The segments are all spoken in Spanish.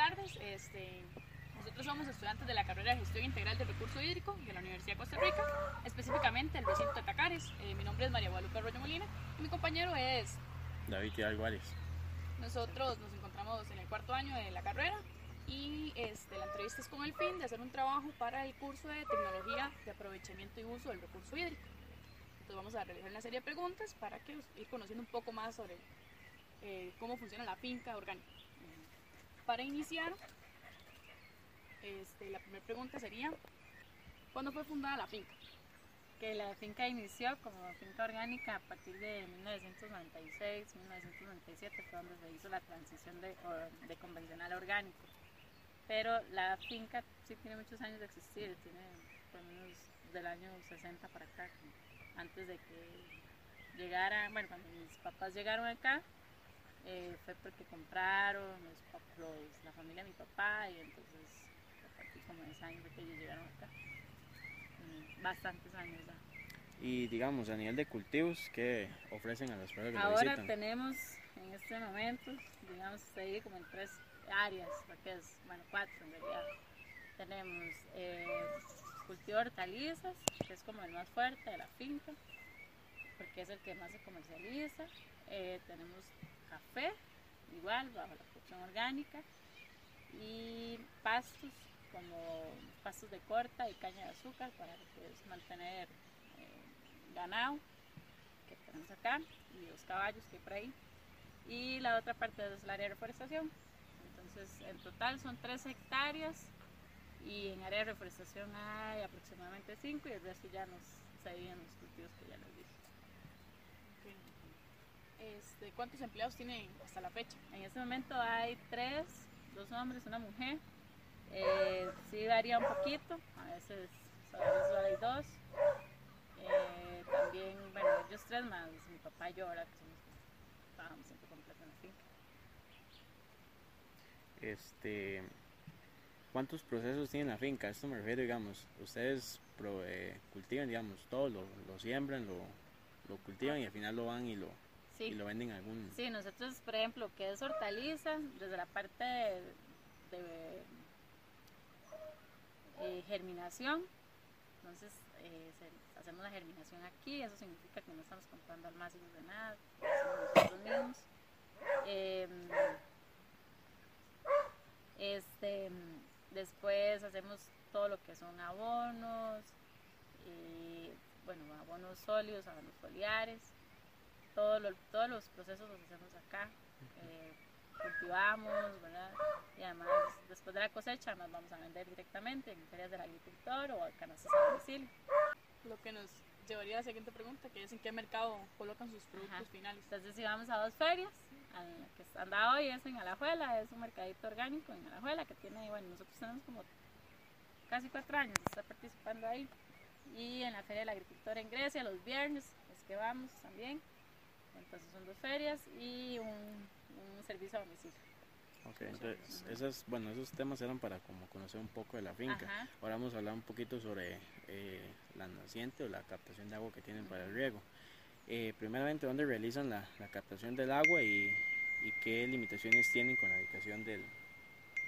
tardes. Este, nosotros somos estudiantes de la carrera de Gestión Integral del Recurso Hídrico de la Universidad de Costa Rica, específicamente el recinto de Tacares. Eh, mi nombre es María Guadalupe Arroyo Molina y mi compañero es David Hidalgo. Nosotros nos encontramos en el cuarto año de la carrera y este, la entrevista es con el fin de hacer un trabajo para el curso de Tecnología de Aprovechamiento y Uso del Recurso Hídrico. Entonces vamos a realizar una serie de preguntas para que ir conociendo un poco más sobre eh, cómo funciona la finca orgánica. Para iniciar, este, la primera pregunta sería, ¿cuándo fue fundada la finca? que la finca inició como finca orgánica a partir de 1996, 1997 fue donde se hizo la transición de, de convencional a orgánico. Pero la finca sí tiene muchos años de existir, tiene por lo menos del año 60 para acá, antes de que llegara, bueno, cuando mis papás llegaron acá, eh, fue porque compraron los, la familia de mi papá y entonces a partir como de 10 años que ellos llegaron acá bastantes años ya. Y digamos, a nivel de cultivos, ¿qué ofrecen a las personas que Ahora tenemos en este momento, digamos, se como en tres áreas, porque es, bueno, cuatro en realidad. Tenemos eh, cultivo de hortalizas, que es como el más fuerte de la finca, porque es el que más se comercializa. Eh, tenemos café, igual, bajo la producción orgánica, y pastos, como pastos de corta y caña de azúcar para pues, mantener eh, ganado que tenemos acá y los caballos que hay por ahí. Y la otra parte es el área de reforestación. Entonces, en total son 3 hectáreas y en área de reforestación hay aproximadamente 5 y el resto ya nos se los cultivos que ya les dije. Este, ¿Cuántos empleados tienen hasta la fecha? En este momento hay 3, dos hombres, una mujer eh, sí varía un poquito, a veces, solo hay dos. Eh, también, bueno, ellos tres más, mi papá y yo ahora que somos, trabajamos siempre completo la finca. Este, ¿Cuántos procesos tiene la finca? esto me refiero, digamos, ustedes eh, cultivan, digamos, todo, lo, siembran, lo, cultivan y al final lo van y lo, y lo venden a algún... Sí, nosotros, por ejemplo, que es hortaliza, desde la parte de, de eh, germinación. Entonces eh, hacemos la germinación aquí, eso significa que no estamos comprando almacenes de nada, nosotros mismos. Em, este, después hacemos todo lo que son abonos, y, bueno, abonos sólidos, abonos foliares, todo todos los procesos los hacemos acá. Eh, cultivamos, ¿verdad? Y además, después de la cosecha, nos vamos a vender directamente en ferias del agricultor o a canastas a domicilio. Lo que nos llevaría a la siguiente pregunta, que es en qué mercado colocan sus productos finales. Entonces, si vamos a dos ferias, a la que anda hoy es en Alajuela, es un mercadito orgánico en Alajuela que tiene, bueno, nosotros tenemos como casi cuatro años estar participando ahí. Y en la Feria del Agricultor en Grecia, los viernes, es que vamos también. Entonces son dos ferias y un un servicio a domicilio. Ok, entonces esos, bueno, esos temas eran para como conocer un poco de la finca. Ahora vamos a hablar un poquito sobre eh, la naciente o la captación de agua que tienen para el riego. Eh, primeramente, ¿dónde realizan la, la captación del agua y, y, qué limitaciones tienen con la ubicación del,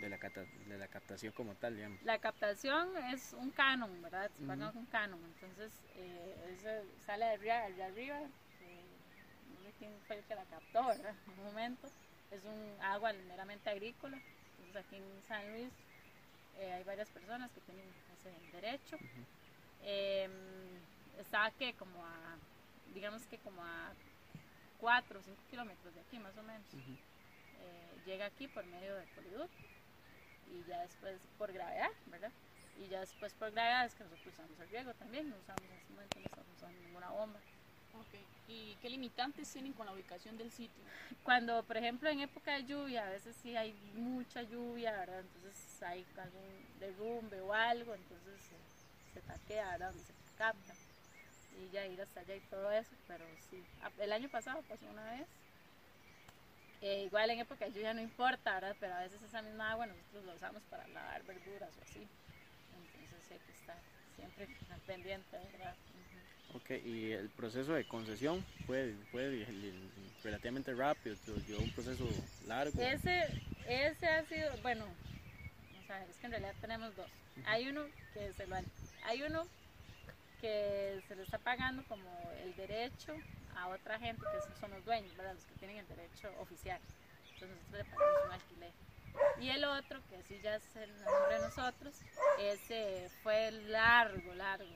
de, la de la captación como tal? Digamos? La captación es un canon, ¿verdad? Se paga un canon, entonces eh, sale de arriba, de arriba quién fue el que la captó, ¿verdad? En un momento es un agua meramente agrícola. Entonces aquí en San Luis eh, hay varias personas que tienen ese derecho. Em, está que como a, digamos que como a 4 o 5 kilómetros de aquí más o menos. Eh, llega aquí por medio del poliducto y ya después por gravedad, ¿verdad? Y ya después por gravedad es que nosotros usamos el riego también, no usamos en este momento no estamos usando ninguna bomba. Okay. ¿Y qué limitantes tienen con la ubicación del sitio? Cuando, por ejemplo, en época de lluvia, a veces sí hay mucha lluvia, ¿verdad? Entonces hay algún derrumbe o algo, entonces se, taquea, ¿verdad? Se capta. Y ya ir hasta allá y todo eso, pero sí. El año pasado pasó una vez. Eh, igual en época de lluvia no importa, ¿verdad? Pero a veces esa misma agua nosotros la usamos para lavar verduras o así. Entonces hay que estar siempre al pendiente, ¿verdad? Ok, y el proceso de concesión fue, fue relativamente rápido, llevó un proceso largo. Ese, ese ha sido, bueno, vamos a ver, es que en realidad tenemos dos. Hay uno que se lo hay uno que se le está pagando como el derecho a otra gente que son los dueños, ¿verdad? Los que tienen el derecho oficial. Entonces nosotros le pagamos un alquiler. Y el otro, que sí ya es el nombre de nosotros, ese fue largo, largo.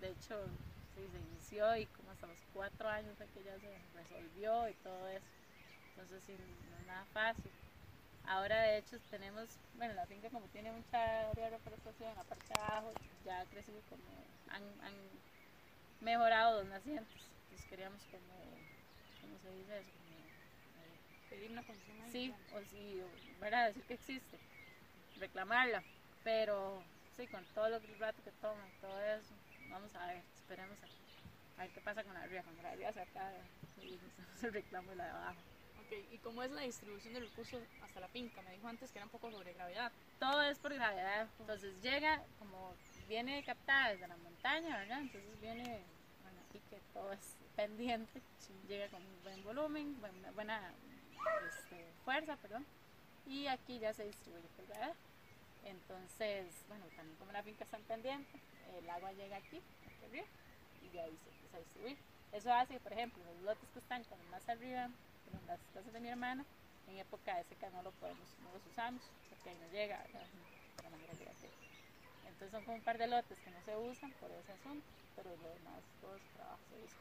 de hecho, sí, se inició y como hasta los cuatro años fue que ya se resolvió y todo eso. Entonces sí, no es nada fácil. Ahora de hecho tenemos, bueno, la finca como tiene mucha área de reforestación, aparte de abajo, ya ha crecido como, han, han mejorado los nacientes. Entonces queríamos como, ¿cómo se dice eso? Sí, o sí, ¿verdad? Decir que existe, reclamarla, pero sí, con todo lo que el rato que toma, todo eso, vamos a ver, esperemos a, ver qué pasa con la ría, cuando la ría se acabe, y se reclamo la de abajo. Okay. ¿Y cómo es la distribución del recurso hasta la finca? Me dijo antes que era un poco sobre gravedad. Todo es por gravedad. Entonces llega, como viene captada desde la montaña, ¿verdad? Entonces viene, bueno, aquí que todo es pendiente, llega con un buen volumen, buena, buena este, fuerza, perdón, y aquí ya se distribuye por gravedad. Entonces, bueno, también como la finca está en pendiente, el agua llega aquí, aquí arriba, y de ahí se empieza a distribuir. Eso hace, por ejemplo, los lotes que están como más arriba, en las casas de mi hermana, en época de seca no lo podemos, no los usamos, porque ahí no llega la manera que Entonces son como un par de lotes que no se usan por ese asunto, pero lo demás, todo ese trabajo se usa.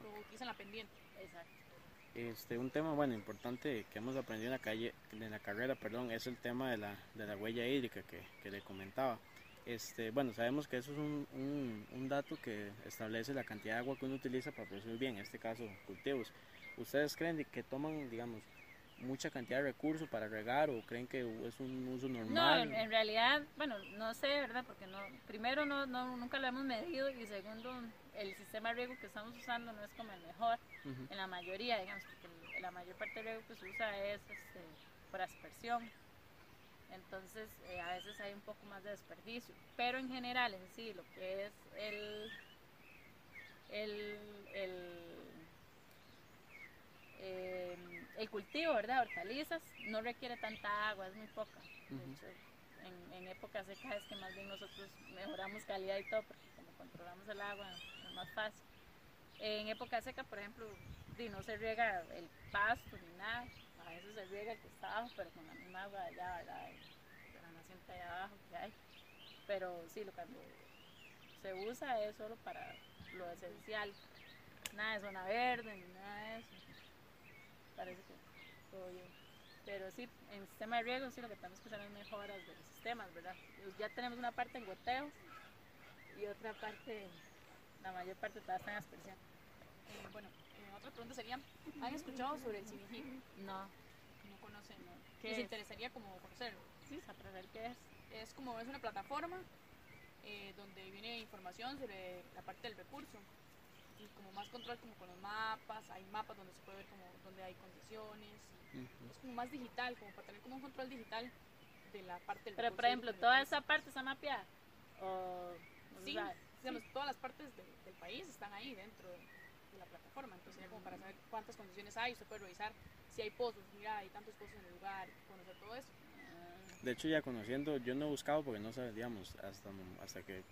Se utilizan la pendiente. Exacto. Este, un tema bueno importante que hemos aprendido en la calle en la carrera perdón es el tema de la, de la huella hídrica que, que, le comentaba este bueno sabemos que eso es un, un, un, dato que establece la cantidad de agua que uno utiliza para producir bien en este caso cultivos ustedes creen que toman digamos mucha cantidad de recursos para regar o creen que es un uso normal? No, en, realidad, bueno, no sé, ¿verdad? Porque no, primero no, no, nunca lo hemos medido y segundo, el sistema de riego que estamos usando no es como el mejor en la mayoría, digamos, porque la mayor parte del riego que se usa es este, por aspersión. Entonces, eh, a veces hay un poco más de desperdicio. Pero en general, en sí, lo que es el, el, el, em, el cultivo, ¿verdad? Hortalizas, no requiere tanta agua, es muy poca. en, en época seca es que más bien nosotros mejoramos calidad y todo, porque como controlamos el agua, más fácil. En época seca, por ejemplo, no se riega el pasto ni nada, a veces se riega el que está abajo, pero con la misma agua allá, ¿verdad? La naciente allá abajo que hay. Pero sí, lo cuando se usa es solo para lo esencial, nada de zona verde ni nada de eso. Parece que todo bien. Pero sí, en sistema de riego sí lo que tenemos que hacer es mejoras de los sistemas, ¿verdad? Ya tenemos una parte en goteo y otra parte la mayor parte todas están en aspersión. Eh, bueno, eh, otra pregunta sería, ¿han escuchado sobre el CINIGI? No. No conocen, ¿no? ¿Les interesaría como conocerlo? Sí, saber qué es. Es como, es una plataforma eh, donde viene información sobre la parte del recurso y como más control como con los mapas, hay mapas donde se puede ver como donde hay condiciones, es como más digital, como para tener como un control digital de la parte del Pero por ejemplo, toda esa parte está mapeada o sí, digamos, todas las partes del país están ahí dentro de la plataforma, entonces como para saber cuántas condiciones hay, usted puede revisar si hay pozos, mira, hay tantos pozos en el lugar, conocer todo eso. De hecho, ya conociendo, yo no he buscado porque no sabíamos, hasta, hasta que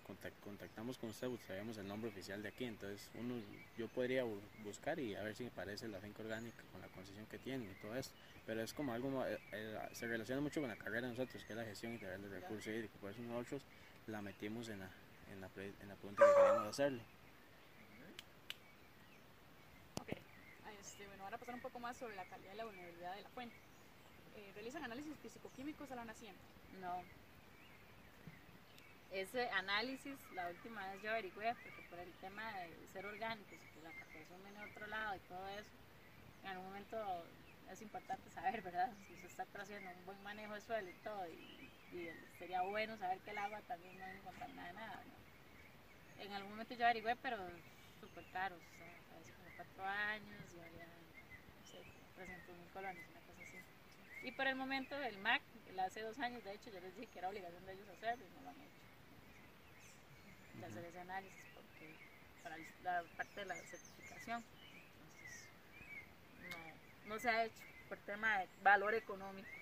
contactamos con usted, pues, sabíamos el nombre oficial de aquí. Entonces, uno, yo podría buscar y a ver si me parece la finca orgánica con la concesión que tiene y todo eso. Pero es como algo, eh, eh, se relaciona mucho con la carrera de nosotros, que es la gestión integral del recurso hídrico. Por eso nosotros la metimos en la, en la, en la pregunta que queríamos hacerle. Ok, este, bueno, ahora pasar un poco más sobre la calidad y la vulnerabilidad de la fuente. Eh, ¿Realizan análisis físico-químicos a la naciente? No. Ese análisis, la última vez yo averigüé, porque por el tema de ser orgánicos, que la captación viene de otro lado y todo eso, en algún momento es importante saber, ¿verdad? Si se está haciendo un buen manejo de suelo y todo, y, sería bueno saber que el agua también no encontrar nada de nada, En algún momento yo averigüé, pero súper caro, o sea, hace como cuatro años, y había, no sé, 300 mil colones, una cosa así. Y por el momento el MAC, hace dos años, de hecho, yo les dije que era obligación de ellos hacerlo y no lo han hecho. de hacer ese análisis porque para la parte de la certificación. Entonces, no, no se ha hecho por tema de valor económico.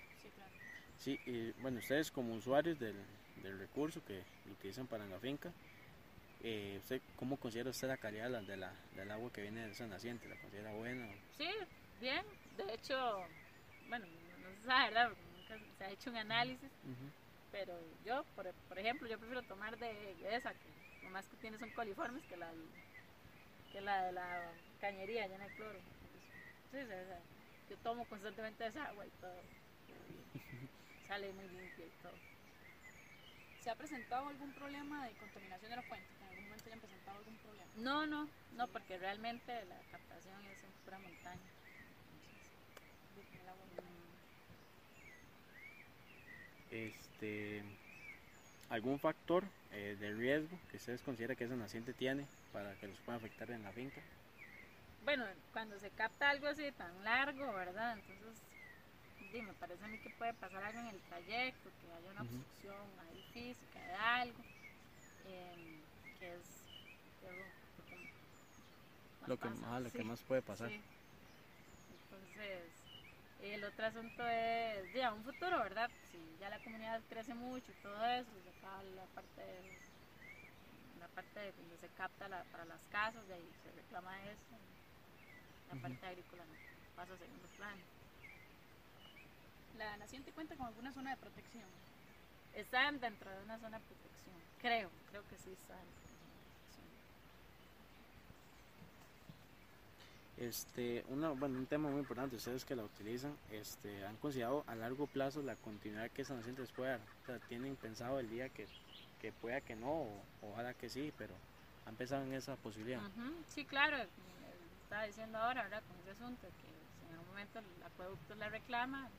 Sí, y bueno, ustedes como usuarios del, del recurso que lo utilizan para la finca, eh, ¿usted ¿cómo considera usted la calidad de la, del agua que viene de esa naciente? ¿La considera buena? Sí, bien. De hecho, bueno, no se sabe, ¿verdad? Nunca se ha hecho un análisis, pero yo, por, por, ejemplo, yo prefiero tomar de, esa, que lo más que tiene son coliformes, que la, que la de la cañería llena de cloro. sí, yo tomo constantemente esa agua y todo. Sale muy limpio y todo. ¿Se ha presentado algún problema de contaminación de la fuente? ¿En algún momento hayan presentado algún problema? No, no, no, porque realmente la captación es en pura montaña. Este, ¿Algún factor eh, de riesgo que ustedes consideran que esa naciente tiene para que los pueda afectar en la finca? Bueno, cuando se capta algo así tan largo, ¿verdad? Entonces sí, me parece a mí que puede pasar algo en el trayecto, que haya una obstrucción ahí física de algo, eh, que es, lo, que, más, ah, lo que más puede pasar. Sí. Entonces, el otro asunto es, ya, un futuro, ¿verdad? Si ya la comunidad crece mucho y todo eso, pues acá la parte de, la parte de donde se capta la, para las casas, de ahí se reclama eso, la parte agrícola no pasa a segundo plano. ¿La naciente cuenta con alguna zona de protección? Están dentro de una zona de protección, creo, creo que sí están. Este, una, bueno, un tema muy importante, ustedes que la utilizan, este, han considerado a largo plazo la continuidad que esa naciente les puede dar. O sea, tienen pensado el día que, que pueda que no, o, ojalá que sí, pero han pensado en esa posibilidad. Sí, claro, estaba diciendo ahora, ¿verdad? Con ese asunto, que si en algún momento el acueducto la reclama,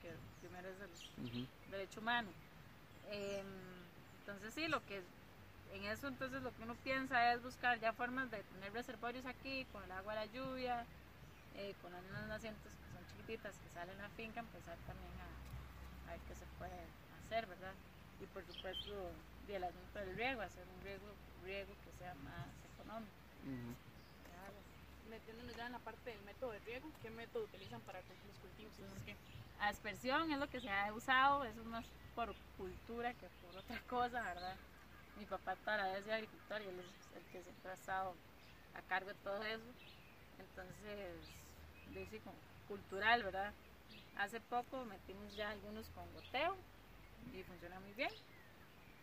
que primero es el derecho humano. Em, entonces sí, lo que en eso entonces lo que uno piensa es buscar ya formas de tener reservorios aquí, con el agua de la lluvia, eh, con unas nacientes que son chiquititas que salen a la finca, empezar también a, ver qué se puede hacer, ¿verdad? Y por supuesto, el asunto del riego, hacer un riego, riego que sea más económico metiéndonos ya en la parte del método de riego, ¿qué método utilizan para los cultivos? Aspersión es lo que se ha usado, eso es más por cultura que por otra cosa, ¿verdad? Mi papá toda la vez es agricultor y él es el que siempre ha estado a cargo de todo eso. Entonces, dice cultural, ¿verdad? Hace poco metimos ya algunos con goteo y funciona muy bien.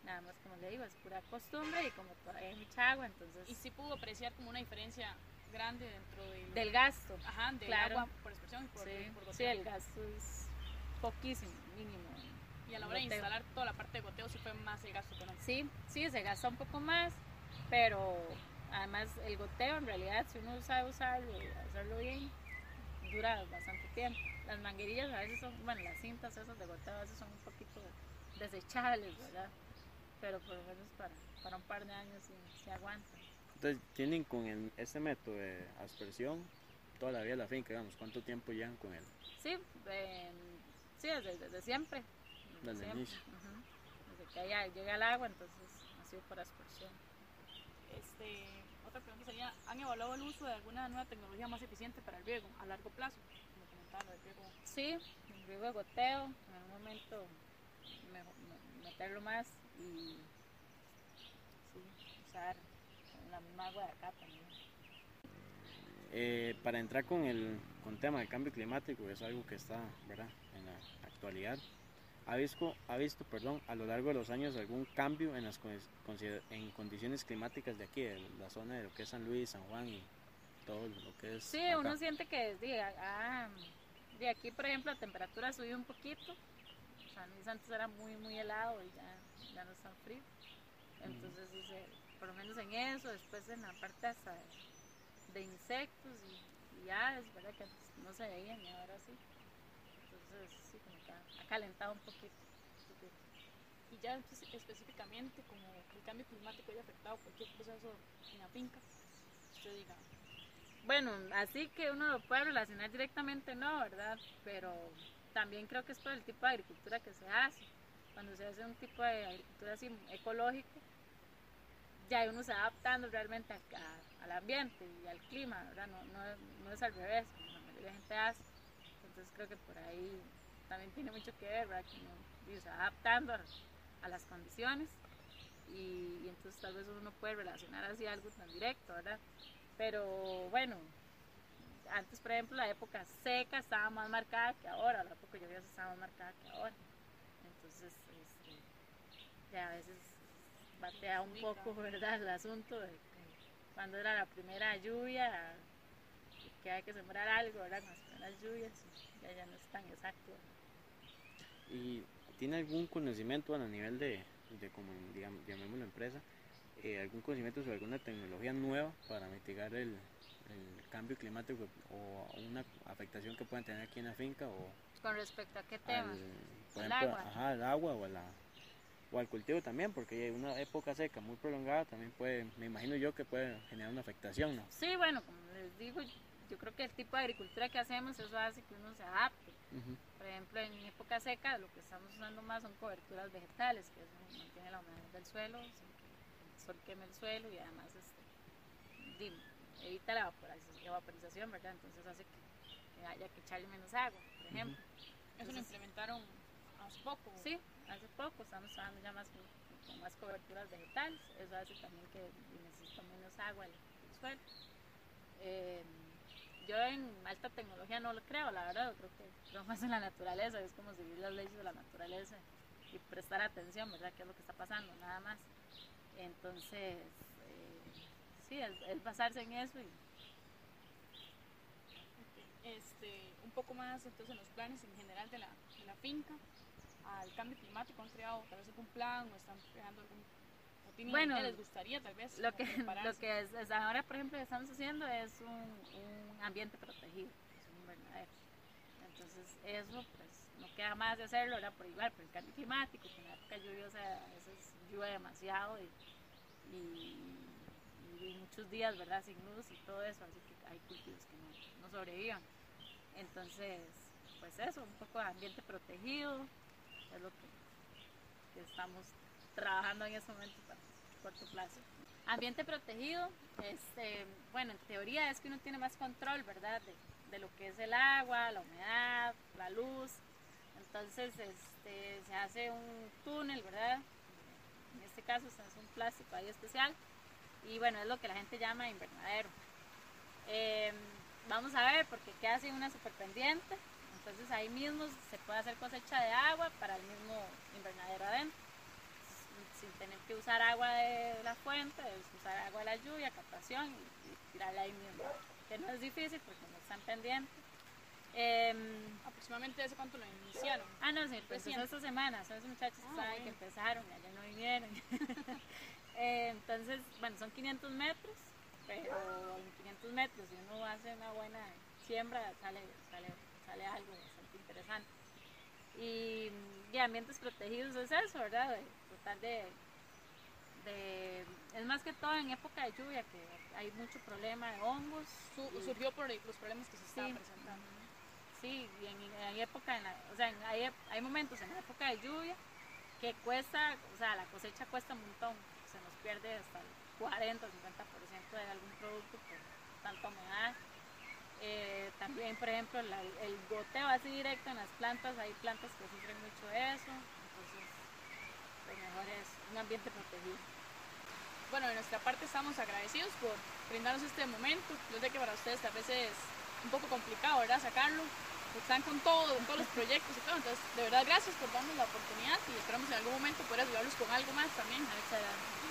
Nada más como le digo, es pura costumbre y como todavía hay mucha agua, entonces... ¿Y si pudo apreciar como una diferencia grande dentro del gasto. Ajá, del agua por expresión y por, sí, Sí, el gasto es poquísimo, mínimo. Y a la hora de instalar toda la parte de goteo sí fue más el gasto económico. Sí, sí, se gasta un poco más, pero además el goteo en realidad si uno sabe usarlo y hacerlo bien, dura bastante tiempo. Las manguerillas a veces son, bueno, las cintas esas de goteo a veces son un poquito desechables, ¿verdad? Pero por lo menos para, para un par de años sí, sí aguantan. Entonces, tienen con el, este método de aspersión toda la vida la finca, digamos, ¿cuánto tiempo llevan con él? Sí, sí desde, siempre. Desde, el inicio. Desde que allá llega el agua, entonces ha sido por aspersión. Este, otra pregunta sería, ¿han evaluado el uso de alguna nueva tecnología más eficiente para el riego a largo plazo? Como comentaban, el riego. Sí, el riego de goteo, en algún momento meterlo más y sí, usar la misma agua de acá también. Eh, para entrar con el con tema del cambio climático, es algo que está ¿verdad? en la actualidad. ¿Ha visto, ha visto perdón, a lo largo de los años algún cambio en las en condiciones climáticas de aquí, de la zona de lo que es San Luis, San Juan y todo lo que es? Sí, uno siente que de, ah, de aquí, por ejemplo, la temperatura subió un poquito. San Luis antes era muy, muy helado y ya, ya no es tan frío. Entonces dice, por lo menos en eso, después en la parte hasta de, insectos y, aves, ¿verdad? Que no se veían y ahora sí. Entonces sí, como que ha, calentado un poquito, Y ya específicamente, como el cambio climático haya afectado cualquier proceso en la finca, usted diga. Bueno, así que uno lo puede relacionar directamente, no, ¿verdad? Pero también creo que es por el tipo de agricultura que se hace. Cuando se hace un tipo de agricultura así ecológico, ya uno se va adaptando realmente al ambiente y al clima, ¿verdad? No, no, es al revés, como la mayoría de gente hace. Entonces creo que por ahí también tiene mucho que ver, ¿verdad? Que uno se va adaptando a, las condiciones y, entonces tal vez uno no puede relacionar así algo tan directo, ¿verdad? Pero bueno, antes por ejemplo la época seca estaba más marcada que ahora, la época lluviosa estaba más marcada que ahora. Entonces, este, ya a veces batea un poco, ¿verdad? El asunto de cuando era la primera lluvia, que hay que sembrar algo, ¿verdad? Con las primeras lluvias, ya, ya no es tan exacto. ¿Y tiene algún conocimiento a nivel de, de como digamos, llamémoslo empresa, eh, algún conocimiento sobre alguna tecnología nueva para mitigar el, el cambio climático o una afectación que puedan tener aquí en la finca o con respecto a qué tema por ejemplo agua. Ajá, el agua o la o al cultivo también, porque una época seca muy prolongada también puede, me imagino yo que puede generar una afectación, ¿no? Sí, bueno, como les digo, yo creo que el tipo de agricultura que hacemos, eso hace que uno se adapte. Por ejemplo, en época seca lo que estamos usando más son coberturas vegetales, que eso mantiene la humedad del suelo, sin que el sol queme el suelo y además este, evita la evaporización, ¿verdad? Entonces hace que, haya que echarle menos agua, por ejemplo. eso lo implementaron hace poco. Sí, hace poco, estamos usando ya más con, más coberturas vegetales, eso hace también que necesita menos agua el, suelo. Eh, yo en alta tecnología no lo creo, la verdad, creo que creo más en la naturaleza, es como seguir las leyes de la naturaleza y prestar atención, ¿verdad? ¿Qué es lo que está pasando? Nada más. Entonces, eh, sí, es, basarse en eso y este, un poco más entonces en los planes en general de la finca al cambio climático? ¿Han creado tal vez algún plan o están creando algún bueno, les gustaría tal vez? Lo que, lo que es, ahora, por ejemplo, estamos haciendo es un, un ambiente protegido, es un invernadero. Entonces, eso pues no queda más de hacerlo, ahora por igual, por el cambio climático, que en la época lluviosa a veces llueve demasiado y, y, muchos días, ¿verdad? Sin luz y todo eso, así que hay cultivos que no, no sobrevivan. Entonces, pues eso, un poco de ambiente protegido, es lo que, estamos trabajando en ese momento para corto plazo. Ambiente protegido, este, bueno, en teoría es que uno tiene más control, ¿verdad? De, lo que es el agua, la humedad, la luz. Entonces, este, se hace un túnel, ¿verdad? En este caso se hace un plástico ahí especial. Y bueno, es lo que la gente llama invernadero. Em, vamos a ver, porque queda así una super pendiente. Entonces ahí mismo se puede hacer cosecha de agua para el mismo invernadero adentro, sin tener que usar agua de la fuente, usar agua de la lluvia, captación y, tirarla ahí mismo. Que no es difícil porque no están pendientes. Em, ¿Aproximadamente ese cuánto lo iniciaron? Ah, no, sí, pues esta semana, son esos muchachos ah, que empezaron y ayer no vinieron. Eh, entonces, bueno, son 500 metros, pero en 500 metros, si uno hace una buena siembra, sale, sale sale algo bastante interesante. Y, y ambientes protegidos es eso, ¿verdad? De, tratar de, de, Es más que todo en época de lluvia, que hay mucho problema de hongos. surgió por los problemas que se estaban presentando. Sí, y en, época, o sea, hay, hay momentos en la época de lluvia que cuesta, o sea, la cosecha cuesta un montón, se nos pierde hasta el 40 o 50% de algún producto por tanta humedad eh, también, por ejemplo, el goteo así directo en las plantas, hay plantas que sufren mucho eso, entonces lo mejor es un ambiente protegido. Bueno, de nuestra parte estamos agradecidos por brindarnos este momento. Yo sé que para ustedes tal vez es un poco complicado, ¿verdad? Sacarlo. Están con todo, con todos los proyectos y todo. Entonces, de verdad, gracias por darnos la oportunidad y esperamos en algún momento poder ayudarlos con algo más también. Gracias.